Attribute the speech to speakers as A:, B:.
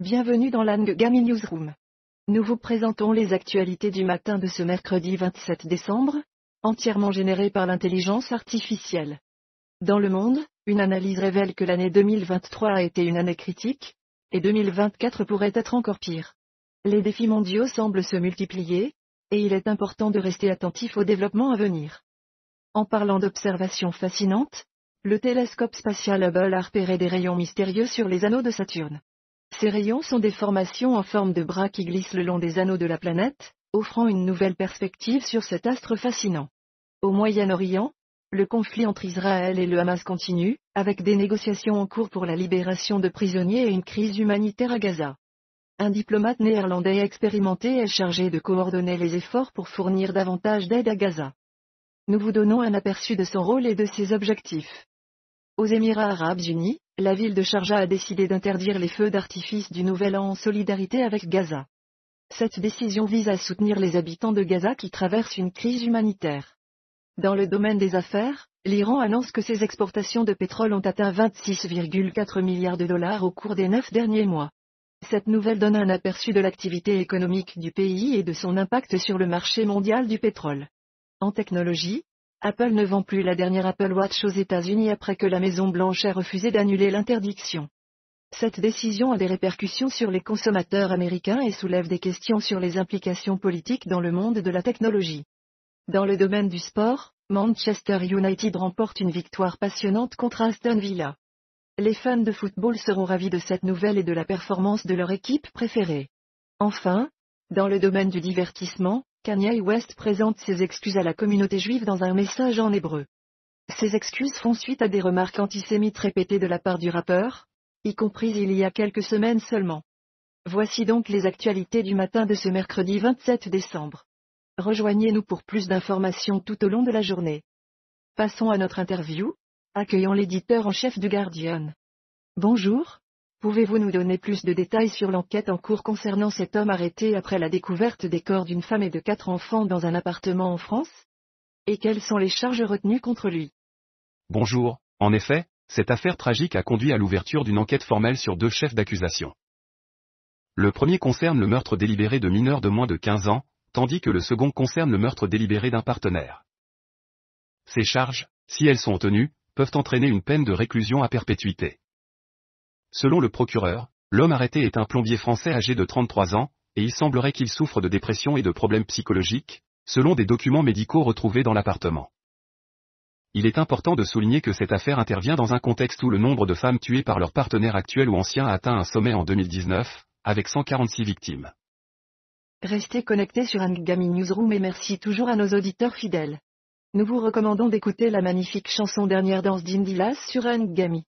A: Bienvenue dans l'Angami Newsroom. Nous vous présentons les actualités du matin de ce mercredi 27 décembre, entièrement générées par l'intelligence artificielle. Dans le monde, une analyse révèle que l'année 2023 a été une année critique, et 2024 pourrait être encore pire. Les défis mondiaux semblent se multiplier, et il est important de rester attentif aux développements à venir. En parlant d'observations fascinantes, le télescope spatial Hubble a repéré des rayons mystérieux sur les anneaux de Saturne. Ces rayons sont des formations en forme de bras qui glissent le long des anneaux de la planète, offrant une nouvelle perspective sur cet astre fascinant. Au Moyen-Orient, le conflit entre Israël et le Hamas continue, avec des négociations en cours pour la libération de prisonniers et une crise humanitaire à Gaza. Un diplomate néerlandais expérimenté est chargé de coordonner les efforts pour fournir davantage d'aide à Gaza. Nous vous donnons un aperçu de son rôle et de ses objectifs. Aux Émirats arabes unis, la ville de Sharjah a décidé d'interdire les feux d'artifice du Nouvel An en solidarité avec Gaza. Cette décision vise à soutenir les habitants de Gaza qui traversent une crise humanitaire. Dans le domaine des affaires, l'Iran annonce que ses exportations de pétrole ont atteint 26,4 milliards de dollars au cours des neuf derniers mois. Cette nouvelle donne un aperçu de l'activité économique du pays et de son impact sur le marché mondial du pétrole. En technologie, Apple ne vend plus la dernière Apple Watch aux États-Unis après que la Maison Blanche ait refusé d'annuler l'interdiction. Cette décision a des répercussions sur les consommateurs américains et soulève des questions sur les implications politiques dans le monde de la technologie. Dans le domaine du sport, Manchester United remporte une victoire passionnante contre Aston Villa. Les fans de football seront ravis de cette nouvelle et de la performance de leur équipe préférée. Enfin, dans le domaine du divertissement, Kanye West présente ses excuses à la communauté juive dans un message en hébreu. Ces excuses font suite à des remarques antisémites répétées de la part du rappeur, y compris il y a quelques semaines seulement. Voici donc les actualités du matin de ce mercredi 27 décembre. Rejoignez-nous pour plus d'informations tout au long de la journée. Passons à notre interview, accueillant l'éditeur en chef du Guardian. Bonjour, Pouvez-vous nous donner plus de détails sur l'enquête en cours concernant cet homme arrêté après la découverte des corps d'une femme et de quatre enfants dans un appartement en France? Et quelles sont les charges retenues contre lui?
B: Bonjour, en effet, cette affaire tragique a conduit à l'ouverture d'une enquête formelle sur deux chefs d'accusation. Le premier concerne le meurtre délibéré de mineurs de moins de 15 ans, tandis que le second concerne le meurtre délibéré d'un partenaire. Ces charges, si elles sont tenues, peuvent entraîner une peine de réclusion à perpétuité. Selon le procureur, l'homme arrêté est un plombier français âgé de 33 ans, et il semblerait qu'il souffre de dépression et de problèmes psychologiques, selon des documents médicaux retrouvés dans l'appartement. Il est important de souligner que cette affaire intervient dans un contexte où le nombre de femmes tuées par leur partenaire actuel ou ancien a atteint un sommet en 2019, avec 146 victimes.
A: Restez connectés sur Angami Newsroom et merci toujours à nos auditeurs fidèles. Nous vous recommandons d'écouter la magnifique chanson Dernière danse d'Indilas sur Angami.